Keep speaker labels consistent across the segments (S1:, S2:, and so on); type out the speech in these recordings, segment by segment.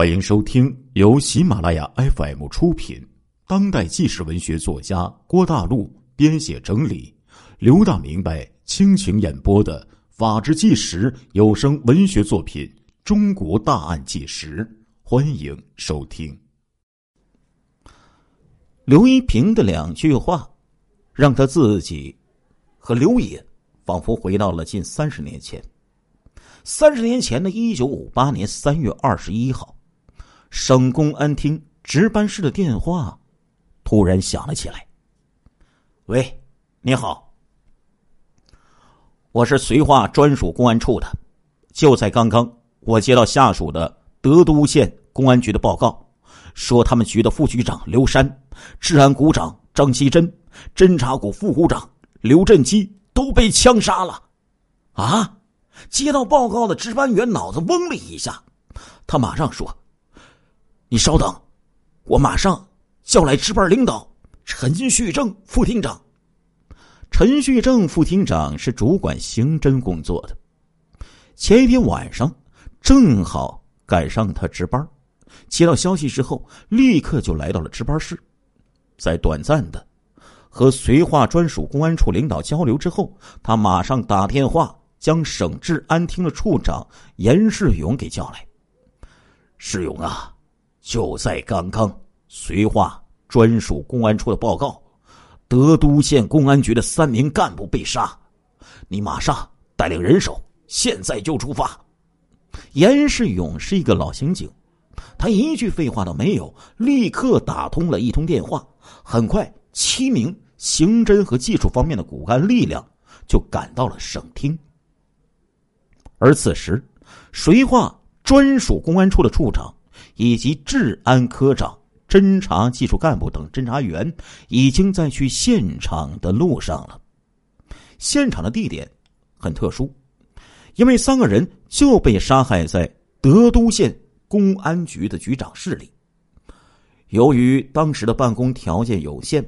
S1: 欢迎收听由喜马拉雅 FM 出品、当代纪实文学作家郭大陆编写整理、刘大明白倾情演播的《法治纪实》有声文学作品《中国大案纪实》，欢迎收听。
S2: 刘一平的两句话，让他自己和刘野仿佛回到了近三十年前。三十年前的一九五八年三月二十一号。省公安厅值班室的电话突然响了起来。喂，你好，我是绥化专属公安处的。就在刚刚，我接到下属的德都县公安局的报告，说他们局的副局长刘山、治安股长张锡珍、侦查股副股长刘振基都被枪杀了。啊！接到报告的值班员脑子嗡了一下，他马上说。你稍等，我马上叫来值班领导陈旭正副厅长。陈旭正副厅长是主管刑侦工作的，前一天晚上正好赶上他值班，接到消息之后，立刻就来到了值班室，在短暂的和绥化专属公安处领导交流之后，他马上打电话将省治安厅的处长严世勇给叫来。世勇啊！就在刚刚，绥化专属公安处的报告，德都县公安局的三名干部被杀。你马上带领人手，现在就出发。严世勇是一个老刑警，他一句废话都没有，立刻打通了一通电话。很快，七名刑侦和技术方面的骨干力量就赶到了省厅。而此时，绥化专属公安处的处长。以及治安科长、侦查技术干部等侦查员已经在去现场的路上了。现场的地点很特殊，因为三个人就被杀害在德都县公安局的局长室里。由于当时的办公条件有限，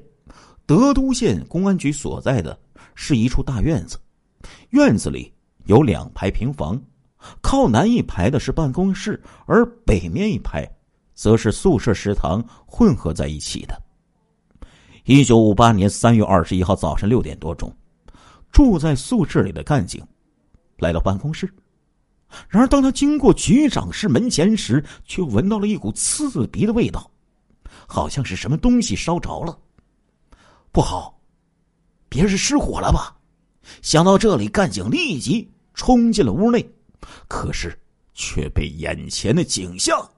S2: 德都县公安局所在的是一处大院子，院子里有两排平房。靠南一排的是办公室，而北面一排，则是宿舍、食堂混合在一起的。一九五八年三月二十一号早晨六点多钟，住在宿舍里的干警来到办公室，然而当他经过局长室门前时，却闻到了一股刺鼻的味道，好像是什么东西烧着了。不好，别是失火了吧？想到这里，干警立即冲进了屋内。可是，却被眼前的景象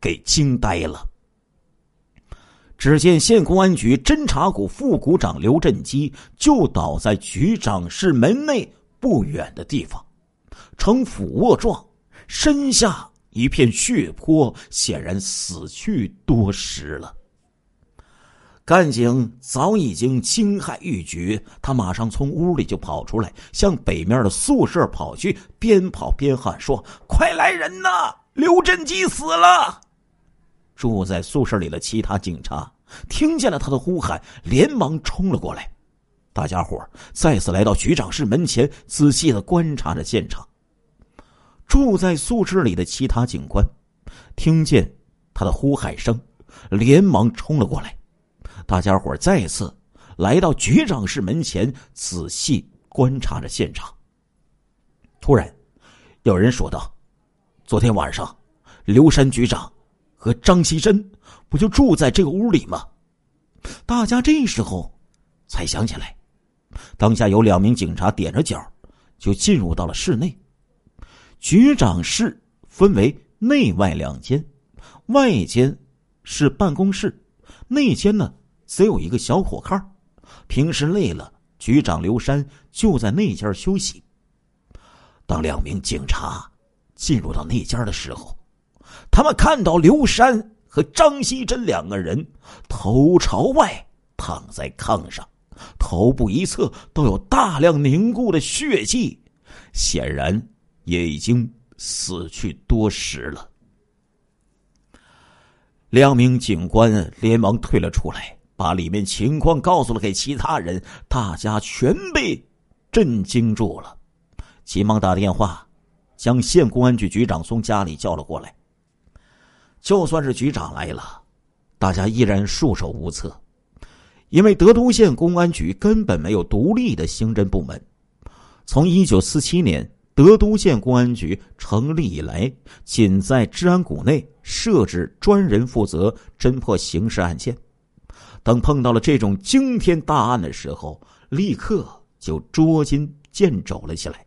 S2: 给惊呆了。只见县公安局侦查股副股长刘振基就倒在局长室门内不远的地方，呈俯卧状，身下一片血泊，显然死去多时了。干警早已经惊骇欲绝，他马上从屋里就跑出来，向北面的宿舍跑去，边跑边喊说：“快来人呐！刘振基死了！”住在宿舍里的其他警察听见了他的呼喊，连忙冲了过来。大家伙再次来到局长室门前，仔细的观察着现场。住在宿舍里的其他警官听见他的呼喊声，连忙冲了过来。大家伙再次来到局长室门前，仔细观察着现场。突然，有人说道：“昨天晚上，刘山局长和张锡珍不就住在这个屋里吗？”大家这时候才想起来，当下有两名警察踮着脚就进入到了室内。局长室分为内外两间，外间是办公室，内间呢。则有一个小火炕，平时累了，局长刘山就在那间休息。当两名警察进入到那间的时候，他们看到刘山和张希珍两个人头朝外躺在炕上，头部一侧都有大量凝固的血迹，显然也已经死去多时了。两名警官连忙退了出来。把里面情况告诉了给其他人，大家全被震惊住了，急忙打电话将县公安局局长从家里叫了过来。就算是局长来了，大家依然束手无策，因为德都县公安局根本没有独立的刑侦部门。从一九四七年德都县公安局成立以来，仅在治安股内设置专人负责侦破刑事案件。等碰到了这种惊天大案的时候，立刻就捉襟见肘了起来。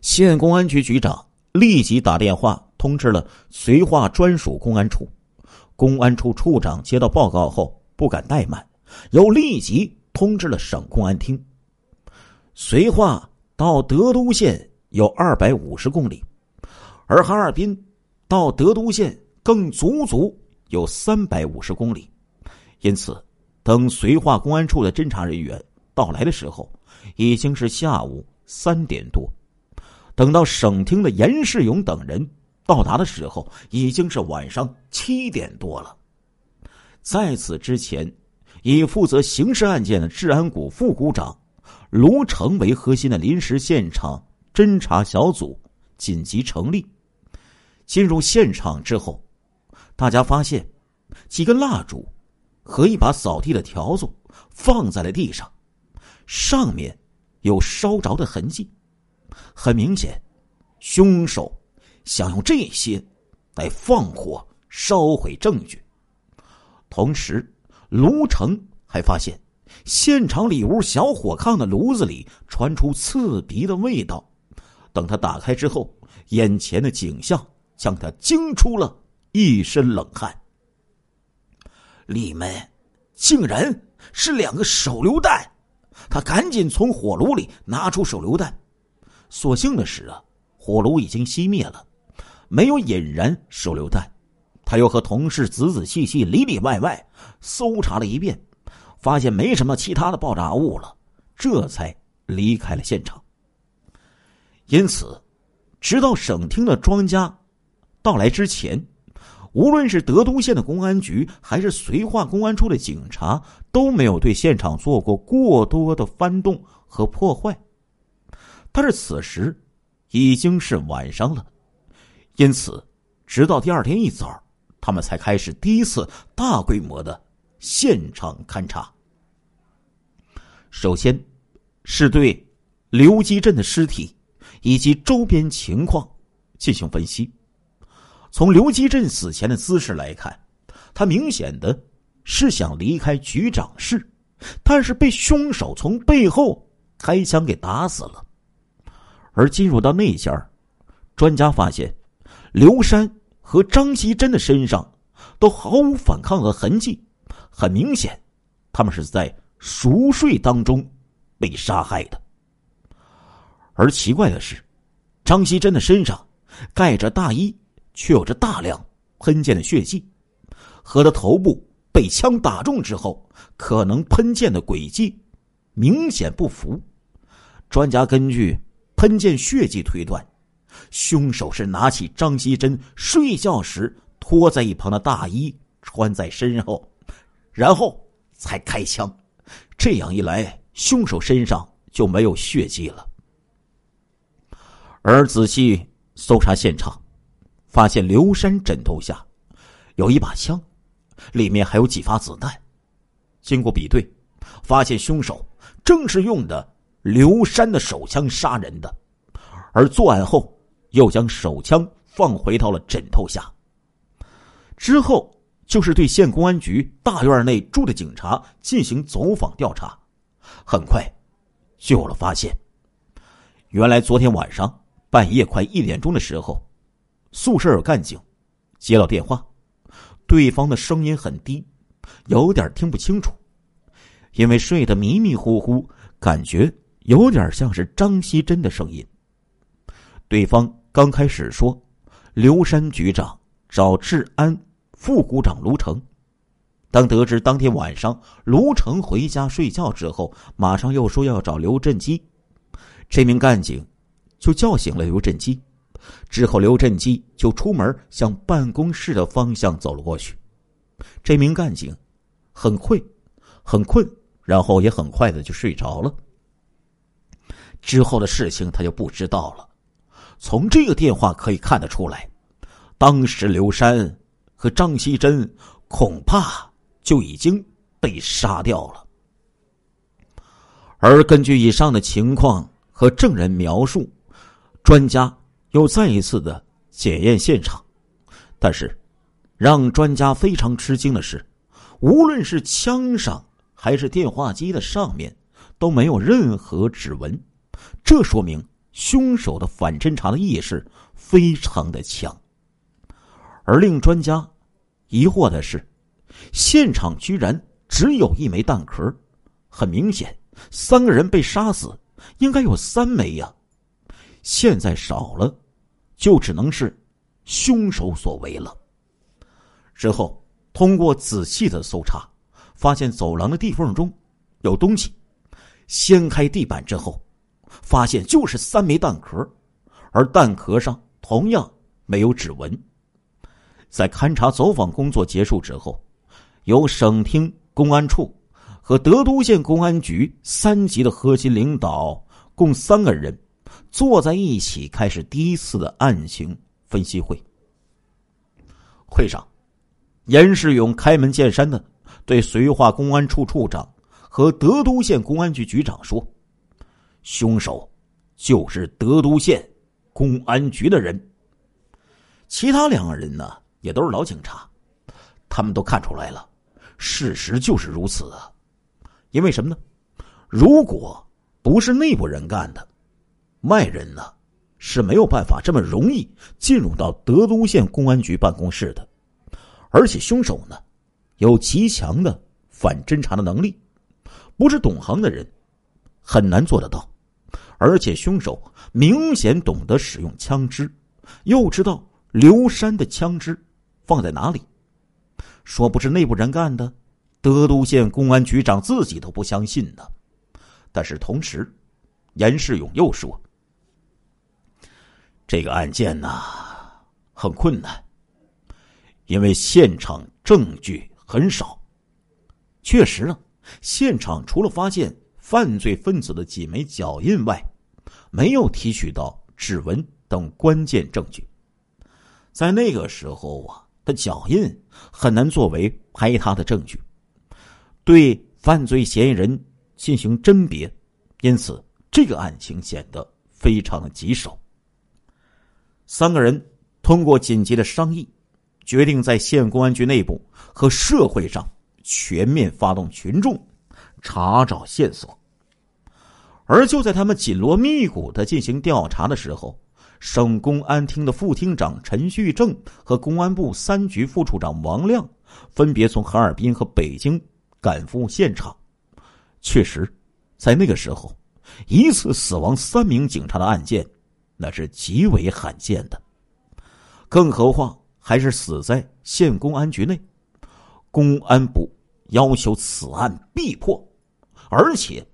S2: 县公安局局长立即打电话通知了绥化专属公安处，公安处处长接到报告后不敢怠慢，又立即通知了省公安厅。绥化到德都县有二百五十公里，而哈尔滨到德都县更足足有三百五十公里，因此，等绥化公安处的侦查人员到来的时候，已经是下午三点多。等到省厅的严世勇等人到达的时候，已经是晚上七点多了。在此之前，以负责刑事案件的治安股副股长卢成为核心的临时现场侦查小组紧急成立。进入现场之后，大家发现几根蜡烛和一把扫地的笤帚放在了地上，上面有烧着的痕迹。很明显，凶手想用这些来放火烧毁证据。同时，卢成还发现现场里屋小火炕的炉子里传出刺鼻的味道。等他打开之后，眼前的景象将他惊出了一身冷汗。里面竟然是两个手榴弹！他赶紧从火炉里拿出手榴弹。所幸的是啊，火炉已经熄灭了，没有引燃手榴弹。他又和同事仔仔细细、里里外外搜查了一遍，发现没什么其他的爆炸物了，这才离开了现场。因此，直到省厅的庄家到来之前，无论是德都县的公安局还是绥化公安处的警察，都没有对现场做过过多的翻动和破坏。但是此时已经是晚上了，因此，直到第二天一早，他们才开始第一次大规模的现场勘查。首先，是对刘基镇的尸体以及周边情况进行分析。从刘基镇死前的姿势来看，他明显的是想离开局长室，但是被凶手从背后开枪给打死了。而进入到内线专家发现，刘山和张锡珍的身上都毫无反抗的痕迹，很明显，他们是在熟睡当中被杀害的。而奇怪的是，张锡珍的身上盖着大衣，却有着大量喷溅的血迹，和他头部被枪打中之后可能喷溅的轨迹明显不符。专家根据。喷溅血迹推断，凶手是拿起张锡珍睡觉时脱在一旁的大衣穿在身后，然后才开枪。这样一来，凶手身上就没有血迹了。而仔细搜查现场，发现刘山枕头下有一把枪，里面还有几发子弹。经过比对，发现凶手正是用的。刘山的手枪杀人的，而作案后又将手枪放回到了枕头下。之后就是对县公安局大院内住的警察进行走访调查，很快就有了发现。原来昨天晚上半夜快一点钟的时候，宿舍有干警接到电话，对方的声音很低，有点听不清楚，因为睡得迷迷糊糊，感觉。有点像是张锡珍的声音。对方刚开始说：“刘山局长找治安副股长卢成。”当得知当天晚上卢成回家睡觉之后，马上又说要找刘振基。这名干警就叫醒了刘振基。之后，刘振基就出门向办公室的方向走了过去。这名干警很困，很困，然后也很快的就睡着了。之后的事情他就不知道了。从这个电话可以看得出来，当时刘山和张锡珍恐怕就已经被杀掉了。而根据以上的情况和证人描述，专家又再一次的检验现场，但是让专家非常吃惊的是，无论是枪上还是电话机的上面都没有任何指纹，这说明凶手的反侦查的意识非常的强。而令专家疑惑的是，现场居然只有一枚弹壳，很明显。三个人被杀死，应该有三枚呀，现在少了，就只能是凶手所为了。之后，通过仔细的搜查，发现走廊的地缝中有东西，掀开地板之后，发现就是三枚弹壳，而弹壳上同样没有指纹。在勘查走访工作结束之后，由省厅公安处。和德都县公安局三级的核心领导共三个人坐在一起，开始第一次的案情分析会。会上，严世勇开门见山的对绥化公安处处长和德都县公安局局长说：“凶手就是德都县公安局的人。其他两个人呢，也都是老警察，他们都看出来了，事实就是如此啊。”因为什么呢？如果不是内部人干的，外人呢是没有办法这么容易进入到德都县公安局办公室的。而且凶手呢有极强的反侦查的能力，不是懂行的人很难做得到。而且凶手明显懂得使用枪支，又知道刘山的枪支放在哪里，说不是内部人干的。德都县公安局长自己都不相信呢，但是同时，严世勇又说：“这个案件呢很困难，因为现场证据很少。确实呢，现场除了发现犯罪分子的几枚脚印外，没有提取到指纹等关键证据。在那个时候啊，的脚印很难作为拍他的证据。”对犯罪嫌疑人进行甄别，因此这个案情显得非常的棘手。三个人通过紧急的商议，决定在县公安局内部和社会上全面发动群众查找线索。而就在他们紧锣密鼓的进行调查的时候，省公安厅的副厅长陈旭正和公安部三局副处长王亮分别从哈尔滨和北京。赶赴现场，确实，在那个时候，一次死亡三名警察的案件，那是极为罕见的。更何况还是死在县公安局内，公安部要求此案必破，而且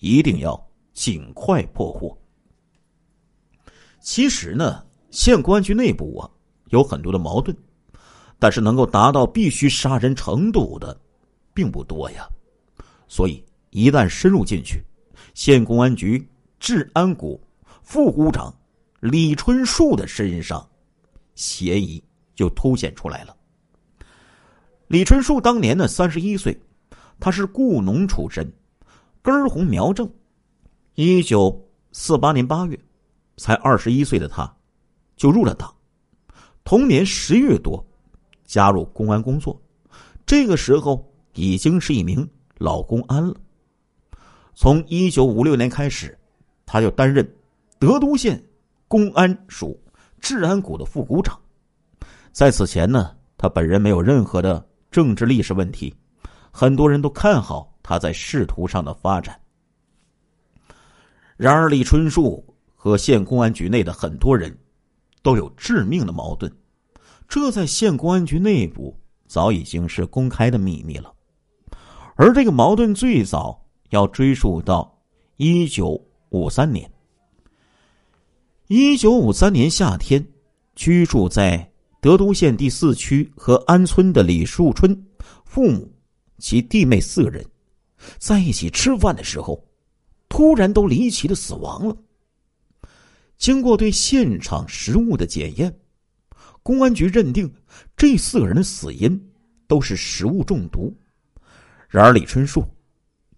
S2: 一定要尽快破获。其实呢，县公安局内部啊有很多的矛盾，但是能够达到必须杀人程度的。并不多呀，所以一旦深入进去，县公安局治安股副股长李春树的身上嫌疑就凸显出来了。李春树当年呢三十一岁，他是雇农出身，根红苗正。一九四八年八月，才二十一岁的他，就入了党。同年十月多，加入公安工作。这个时候。已经是一名老公安了。从一九五六年开始，他就担任德都县公安署治安股的副股长。在此前呢，他本人没有任何的政治历史问题，很多人都看好他在仕途上的发展。然而，李春树和县公安局内的很多人都有致命的矛盾，这在县公安局内部早已经是公开的秘密了。而这个矛盾最早要追溯到一九五三年。一九五三年夏天，居住在德都县第四区和安村的李树春父母及弟妹四个人，在一起吃饭的时候，突然都离奇的死亡了。经过对现场食物的检验，公安局认定这四个人的死因都是食物中毒。然而李春树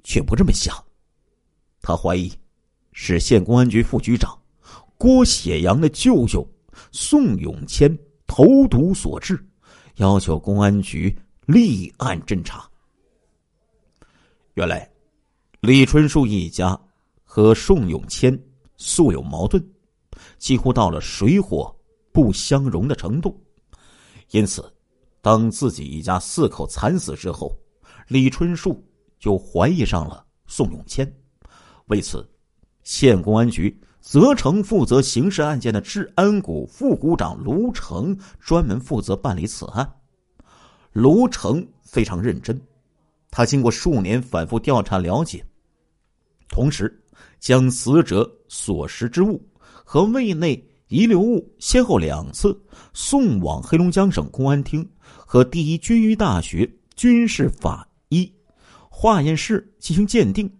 S2: 却不这么想，他怀疑是县公安局副局长郭显阳的舅舅宋永谦投毒所致，要求公安局立案侦查。原来，李春树一家和宋永谦素有矛盾，几乎到了水火不相容的程度。因此，当自己一家四口惨死之后，李春树就怀疑上了宋永谦。为此，县公安局责成负责刑事案件的治安股副股长卢成专门负责办理此案。卢成非常认真。他经过数年反复调查了解，同时将死者所食之物和胃内遗留物先后两次送往黑龙江省公安厅和第一军医大学军事法医化验室进行鉴定，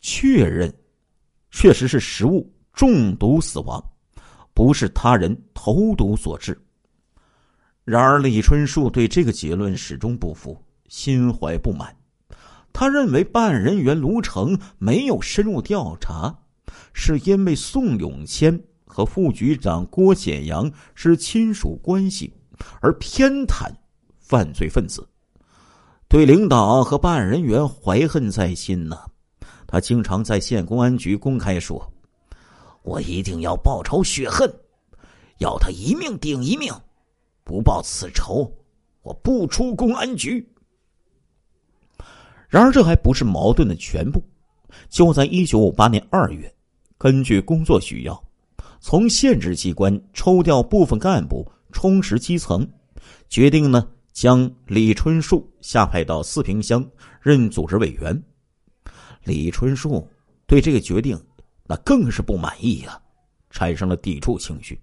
S2: 确认确实是食物中毒死亡，不是他人投毒所致。然而，李春树对这个结论始终不服，心怀不满。他认为办案人员卢成没有深入调查，是因为宋永谦和副局长郭显阳是亲属关系，而偏袒犯罪分子，对领导和办案人员怀恨在心呢。他经常在县公安局公开说：“我一定要报仇雪恨，要他一命顶一命，不报此仇，我不出公安局。”然而，这还不是矛盾的全部。就在一九五八年二月，根据工作需要，从县直机关抽调部分干部充实基层，决定呢将李春树下派到四平乡任组织委员。李春树对这个决定那更是不满意呀，产生了抵触情绪。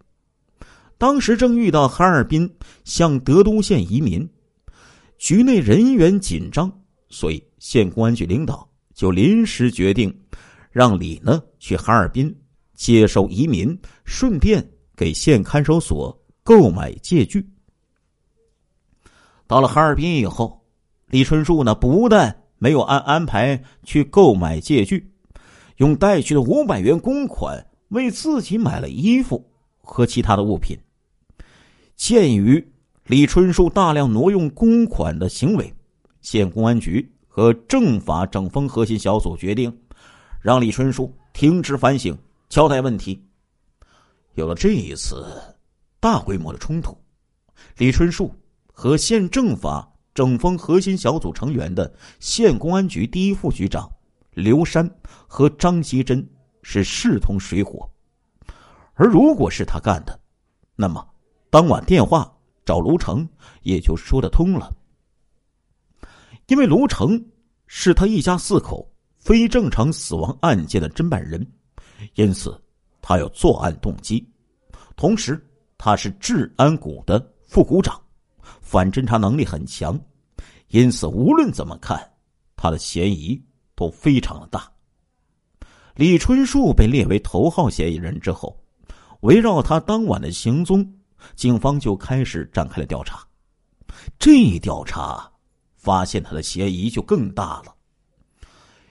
S2: 当时正遇到哈尔滨向德都县移民，局内人员紧张。所以，县公安局领导就临时决定，让李呢去哈尔滨接收移民，顺便给县看守所购买借据。到了哈尔滨以后，李春树呢不但没有按安排去购买借据，用带去的五百元公款为自己买了衣服和其他的物品。鉴于李春树大量挪用公款的行为。县公安局和政法整风核心小组决定，让李春树停职反省，交代问题。有了这一次大规模的冲突，李春树和县政法整风核心小组成员的县公安局第一副局长刘山和张希珍是势同水火。而如果是他干的，那么当晚电话找卢成也就说得通了。因为卢成是他一家四口非正常死亡案件的侦办人，因此他有作案动机。同时，他是治安股的副股长，反侦查能力很强，因此无论怎么看，他的嫌疑都非常的大。李春树被列为头号嫌疑人之后，围绕他当晚的行踪，警方就开始展开了调查。这一调查。发现他的嫌疑就更大了。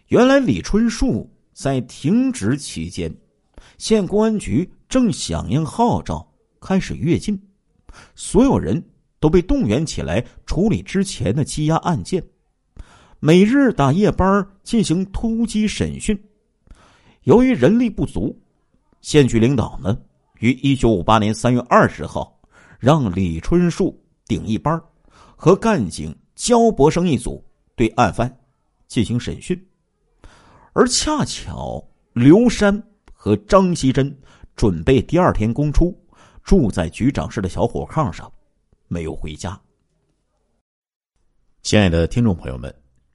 S2: 原来李春树在停职期间，县公安局正响应号召开始跃进，所有人都被动员起来处理之前的积压案件，每日打夜班进行突击审讯。由于人力不足，县局领导呢于一九五八年三月二十号让李春树顶一班，和干警。焦博生一组对案犯进行审讯，而恰巧刘山和张希珍准备第二天公出，住在局长室的小火炕上，没有回家。
S1: 亲爱的听众朋友们，